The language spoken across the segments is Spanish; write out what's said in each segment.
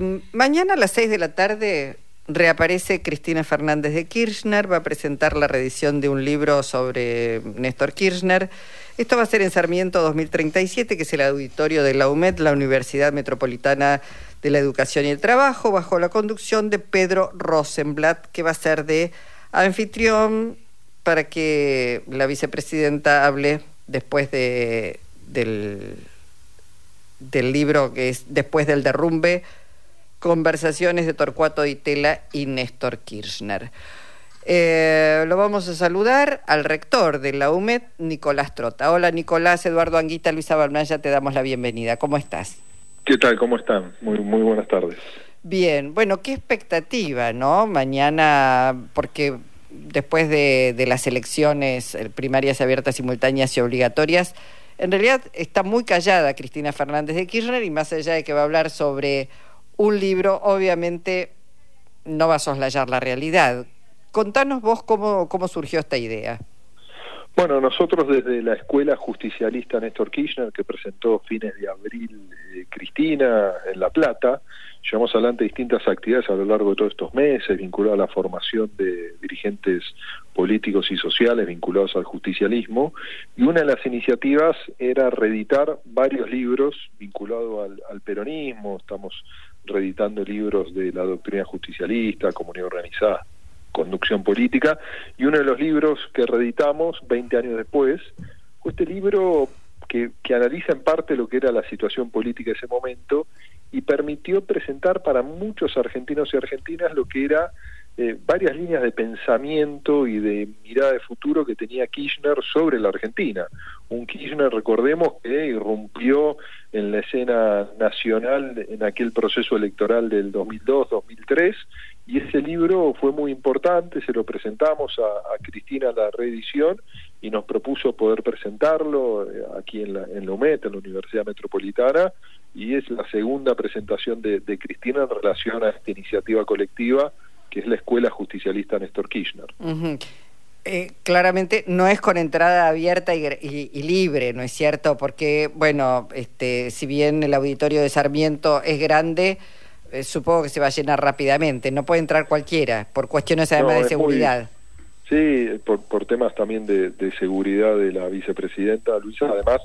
Eh, mañana a las 6 de la tarde reaparece Cristina Fernández de Kirchner, va a presentar la reedición de un libro sobre Néstor Kirchner. Esto va a ser en Sarmiento 2037, que es el auditorio de la UMED, la Universidad Metropolitana de la Educación y el Trabajo, bajo la conducción de Pedro Rosenblatt, que va a ser de anfitrión para que la vicepresidenta hable después de, del, del libro que es Después del derrumbe, conversaciones de Torcuato Di Tela y Néstor Kirchner. Eh, lo vamos a saludar al rector de la UMED, Nicolás Trota. Hola Nicolás, Eduardo Anguita, Luisa Balmaya, te damos la bienvenida. ¿Cómo estás? ¿Qué tal? ¿Cómo están? Muy, muy buenas tardes. Bien, bueno, qué expectativa, ¿no? Mañana, porque después de, las elecciones primarias abiertas, simultáneas y obligatorias, en realidad está muy callada Cristina Fernández de Kirchner y más allá de que va a hablar sobre un libro, obviamente no va a soslayar la realidad. Contanos vos cómo, cómo surgió esta idea. Bueno, nosotros desde la Escuela Justicialista Néstor Kirchner, que presentó fines de abril eh, Cristina en La Plata, llevamos adelante distintas actividades a lo largo de todos estos meses vinculadas a la formación de dirigentes políticos y sociales vinculados al justicialismo, y una de las iniciativas era reeditar varios libros vinculados al, al peronismo, estamos reeditando libros de la doctrina justicialista, comunidad organizada conducción política, y uno de los libros que reeditamos 20 años después fue este libro que, que analiza en parte lo que era la situación política de ese momento y permitió presentar para muchos argentinos y argentinas lo que era eh, varias líneas de pensamiento y de mirada de futuro que tenía Kirchner sobre la Argentina. Un Kirchner, recordemos, que irrumpió en escena nacional en aquel proceso electoral del 2002-2003 y ese libro fue muy importante, se lo presentamos a, Cristina la reedición y nos propuso poder presentarlo eh, aquí en la, en la UMET, en la Universidad Metropolitana, y es la segunda presentación de, Cristina en relación a esta iniciativa colectiva que es la Escuela Justicialista Néstor Kirchner. Eh, claramente no es con entrada abierta y, libre, ¿no es cierto? Porque, bueno, este, si bien el auditorio de Sarmiento es grande, eh, supongo que se va a llenar rápidamente. No puede entrar cualquiera, por cuestiones además de seguridad. sí, por, por temas también de, seguridad de la vicepresidenta Luisa. Además,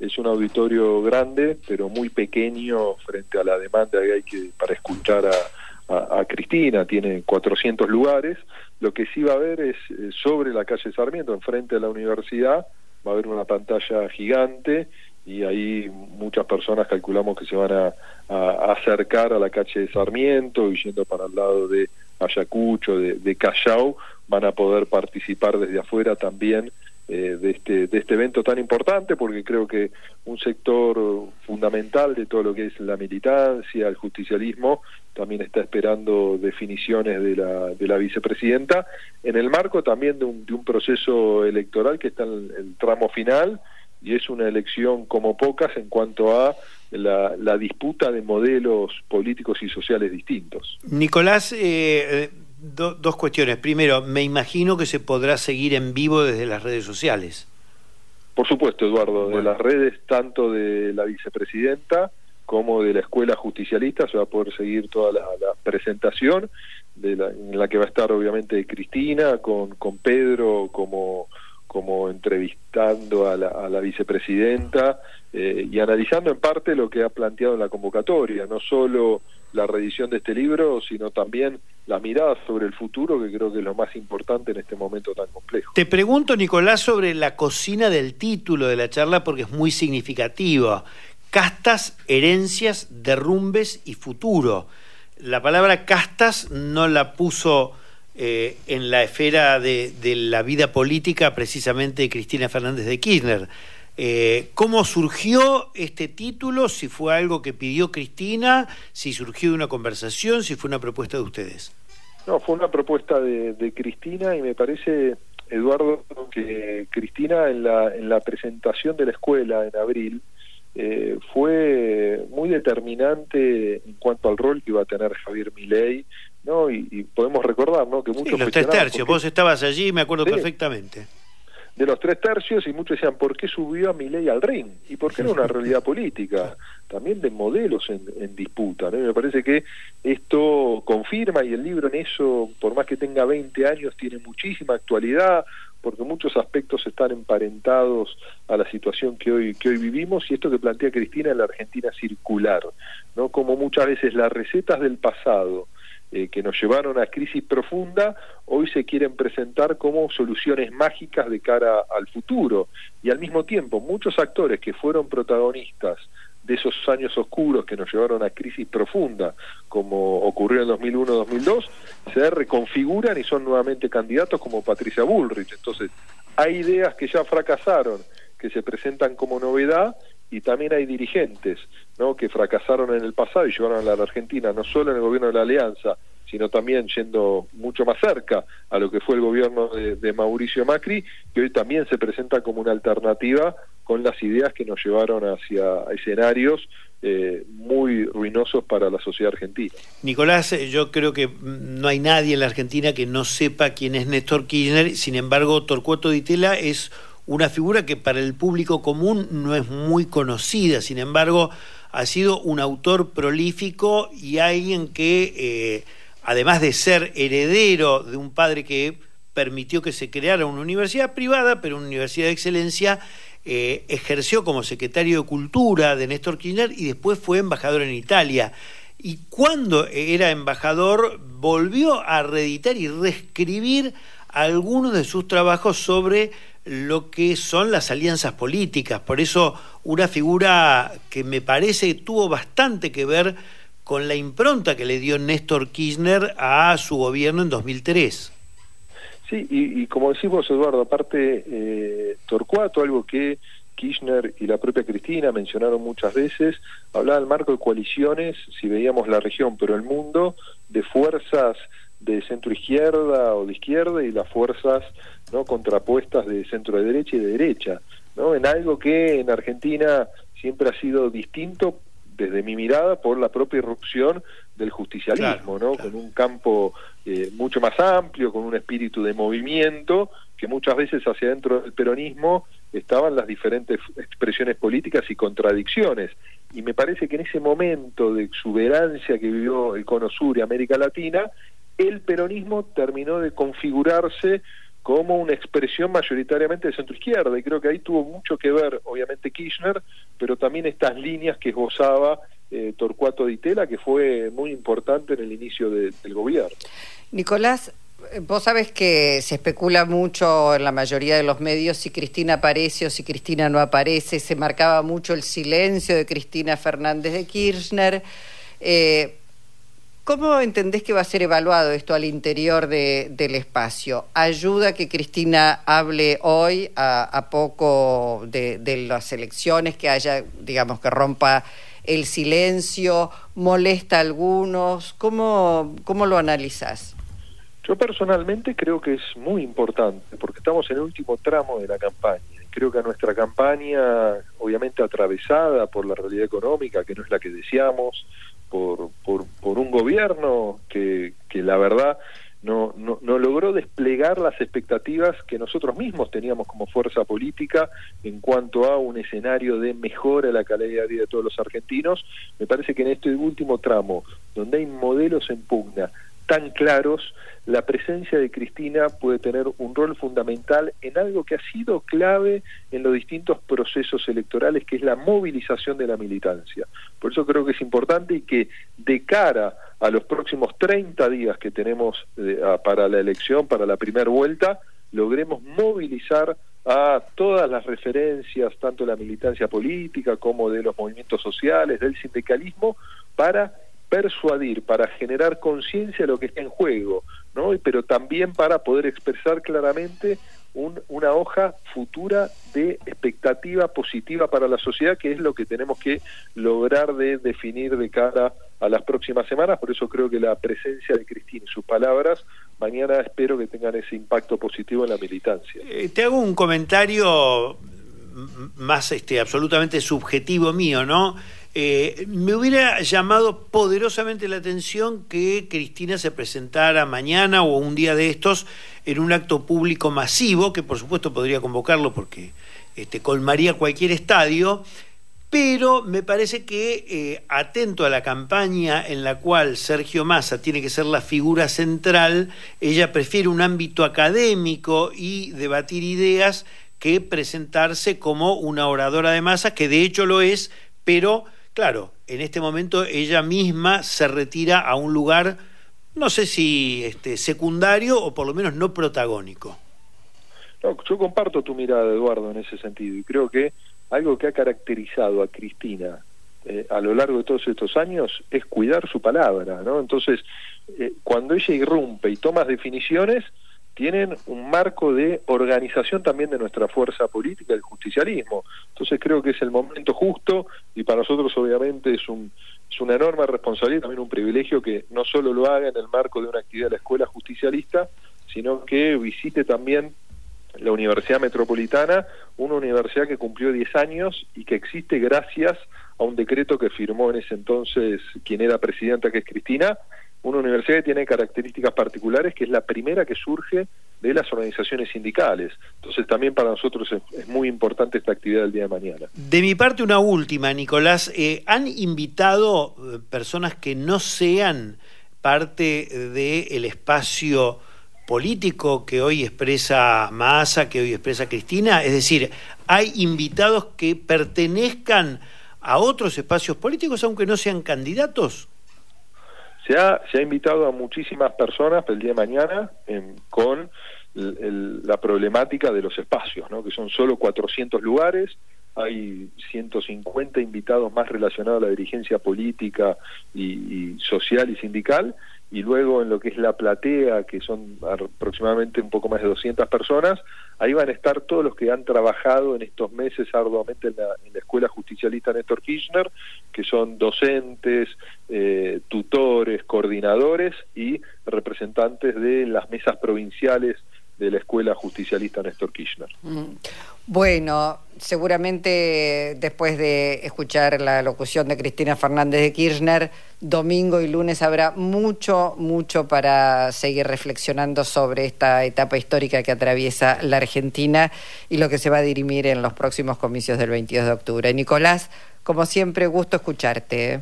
es un auditorio grande, pero muy pequeño frente a la demanda que hay que para escuchar a, a, Cristina. Tiene 400 lugares. Lo que sí va a haber es eh, sobre la calle Sarmiento, enfrente de la universidad, va a haber una pantalla gigante y ahí muchas personas calculamos que se van a, acercar a la calle de Sarmiento y yendo para el lado de Ayacucho, de, de Callao, van a poder participar desde afuera también eh, de, este, de este evento tan importante, porque creo que un sector fundamental de todo lo que es la militancia, el justicialismo, también está esperando definiciones de la, de la vicepresidenta, en el marco también de un, de un proceso electoral que está en el tramo final y es una elección como pocas en cuanto a la, disputa de modelos políticos y sociales distintos. Nicolás, eh, eh, dos cuestiones. Primero, me imagino que se podrá seguir en vivo desde las redes sociales. Por supuesto, Eduardo, de las redes tanto de la vicepresidenta como de la escuela justicialista se va a poder seguir toda la, presentación de la, en la que va a estar obviamente Cristina con, con Pedro como como entrevistando a la, a la vicepresidenta eh, y analizando en parte lo que ha planteado en la convocatoria, no solo la reedición de este libro, sino también la mirada sobre el futuro, que creo que es lo más importante en este momento tan complejo. Te pregunto, Nicolás, sobre la cocina del título de la charla, porque es muy significativa. Castas, herencias, derrumbes y futuro. La palabra castas no la puso eh, en la esfera de, la vida política precisamente Cristina Fernández de Kirchner. Eh, ¿Cómo surgió este título? Si fue algo que pidió Cristina, si surgió de una conversación, si fue una propuesta de ustedes. No, fue una propuesta de, Cristina y me parece, Eduardo, que Cristina en la, en la presentación de la escuela en abril eh, fue muy determinante en cuanto al rol que iba a tener Javier Milei ¿no? Y, podemos recordar, ¿no? Que muchos... los tres tercios, vos estabas allí, me acuerdo perfectamente. De los tres tercios y muchos decían, ¿por qué subió a mi ley al ring? ¿Y por qué era una realidad política? También de modelos en, disputa. ¿no? me parece que esto confirma y el libro en eso, por más que tenga 20 años, tiene muchísima actualidad porque muchos aspectos están emparentados a la situación que hoy que hoy vivimos y esto que plantea Cristina en la Argentina circular, no como muchas veces las recetas del pasado eh, que nos llevaron a crisis profunda, hoy se quieren presentar como soluciones mágicas de cara al futuro. Y al mismo tiempo, muchos actores que fueron protagonistas de esos años oscuros que nos llevaron a crisis profunda, como ocurrió en 2001-2002, se reconfiguran y son nuevamente candidatos como Patricia Bullrich. Entonces, hay ideas que ya fracasaron, que se presentan como novedad y también hay dirigentes ¿no? que fracasaron en el pasado y llevaron a la Argentina no solo en el gobierno de la Alianza, sino también yendo mucho más cerca a lo que fue el gobierno de, Mauricio Macri, que hoy también se presenta como una alternativa con las ideas que nos llevaron hacia escenarios eh, muy ruinosos para la sociedad argentina. Nicolás, eh, yo creo que no hay nadie en la Argentina que no sepa quién es Néstor Kirchner, sin embargo, Torcuato Di Tella es una figura que para el público común no es muy conocida, sin embargo, ha sido un autor prolífico y alguien que, eh, además de ser heredero de un padre que permitió que se creara una universidad privada, pero una universidad de excelencia, eh, ejerció como secretario de Cultura de Néstor Kirchner y después fue embajador en Italia. Y cuando era embajador volvió a reeditar y reescribir algunos de sus trabajos sobre lo que son las alianzas políticas. Por eso una figura que me parece tuvo bastante que ver con la impronta que le dio Néstor Kirchner a su gobierno en 2003. Sí, y, como decimos Eduardo, aparte eh, Torcuato, algo que Kirchner y la propia Cristina mencionaron muchas veces, hablaba del marco de coaliciones, si veíamos la región, pero el mundo, de fuerzas de centro izquierda o de izquierda y las fuerzas no contrapuestas de centro de derecha y de derecha no en algo que en Argentina siempre ha sido distinto desde mi mirada por la propia irrupción del justicialismo no con un campo eh, mucho más amplio con un espíritu de movimiento que muchas veces hacia dentro del peronismo estaban las diferentes expresiones políticas y contradicciones. Y me parece que en ese momento de exuberancia que vivió el Cono Sur y América Latina el peronismo terminó de configurarse como una expresión mayoritariamente de centro izquierda y creo que ahí tuvo mucho que ver obviamente Kirchner pero también estas líneas que gozaba eh, Torcuato Di Tella que fue muy importante en el inicio del gobierno Nicolás Vos sabés que se especula mucho en la mayoría de los medios si Cristina aparece o si Cristina no aparece. Se marcaba mucho el silencio de Cristina Fernández de Kirchner. Eh, ¿Cómo entendés que va a ser evaluado esto al interior del espacio? ¿Ayuda que Cristina hable hoy a, poco de, las elecciones, que haya, digamos, que rompa el silencio? ¿Molesta a algunos? ¿Cómo, cómo lo analizás? Yo personalmente creo que es muy importante, porque estamos en el último tramo de la campaña. Creo que nuestra campaña, obviamente atravesada por la realidad económica, que no es la que deseamos, por, por, por un gobierno que, que la verdad no, no, no, logró desplegar las expectativas que nosotros mismos teníamos como fuerza política en cuanto a un escenario de mejora de la calidad de vida de todos los argentinos. Me parece que en este último tramo, donde hay modelos en pugna tan claros, la presencia de Cristina puede tener un rol fundamental en algo que ha sido clave en los distintos procesos electorales, que es la movilización de la militancia. Por eso creo que es importante y que de cara a los próximos 30 días que tenemos eh, para la elección, para la primera vuelta, logremos movilizar a todas las referencias, tanto de la militancia política como de los movimientos sociales, del sindicalismo, para persuadir, para generar conciencia de lo que está en juego, ¿no? pero también para poder expresar claramente una hoja futura de expectativa positiva para la sociedad, que es lo que tenemos que lograr de definir de cara a las próximas semanas. Por eso creo que la presencia de Cristina y sus palabras mañana espero que tengan ese impacto positivo en la militancia. Eh, te hago un comentario más este, absolutamente subjetivo mío, ¿no? Eh, me hubiera llamado poderosamente la atención que Cristina se presentara mañana o un día de estos en un acto público masivo, que por supuesto podría convocarlo porque este, colmaría cualquier estadio, pero me parece que eh, atento a la campaña en la cual Sergio Massa tiene que ser la figura central, ella prefiere un ámbito académico y debatir ideas que presentarse como una oradora de masa, que de hecho lo es, pero claro, en este momento ella misma se retira a un lugar, no sé si este, secundario o por lo menos no protagónico. No, yo comparto tu mirada, Eduardo, en ese sentido, y creo que algo que ha caracterizado a Cristina eh, a lo largo de todos estos años es cuidar su palabra, ¿no? Entonces, eh, cuando ella irrumpe y toma definiciones, tienen un marco de organización también de nuestra fuerza política, el justicialismo. Entonces creo que es el momento justo y para nosotros obviamente es, un, es una enorme responsabilidad, también un privilegio que no solo lo haga en el marco de una actividad de la escuela justicialista, sino que visite también la Universidad Metropolitana, una universidad que cumplió 10 años y que existe gracias a un decreto que firmó en ese entonces quien era presidenta, que es Cristina, una universidad que tiene características particulares, que es la primera que surge de las organizaciones sindicales. Entonces también para nosotros es, muy importante esta actividad del día de mañana. De mi parte una última, Nicolás. Eh, ¿Han invitado eh, personas que no sean parte del espacio político que hoy expresa Massa, que hoy expresa Cristina? Es decir, ¿hay invitados que pertenezcan a otros espacios políticos, aunque no sean candidatos? Se ha, se ha invitado a muchísimas personas el día de mañana con la problemática de los espacios, que son solo 400 lugares, hay 150 invitados más relacionados a la dirigencia política y, social y sindical, y luego en lo que es la platea, que son aproximadamente un poco más de 200 personas, ahí van a estar todos los que han trabajado en estos meses arduamente en la, Escuela Justicialista Néstor Kirchner, que son docentes, eh, tutores, coordinadores y representantes de las mesas provinciales de la Escuela Justicialista Néstor Kirchner. Mm. Bueno, seguramente después de escuchar la locución de Cristina Fernández de Kirchner, domingo y lunes habrá mucho, mucho para seguir reflexionando sobre esta etapa histórica que atraviesa la Argentina y lo que se va a dirimir en los próximos comicios del 22 de octubre. Nicolás, como siempre, gusto escucharte. ¿eh?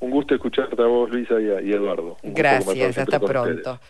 Un gusto escucharte a vos, Luisa, y a, Eduardo. Gracias, hasta pronto.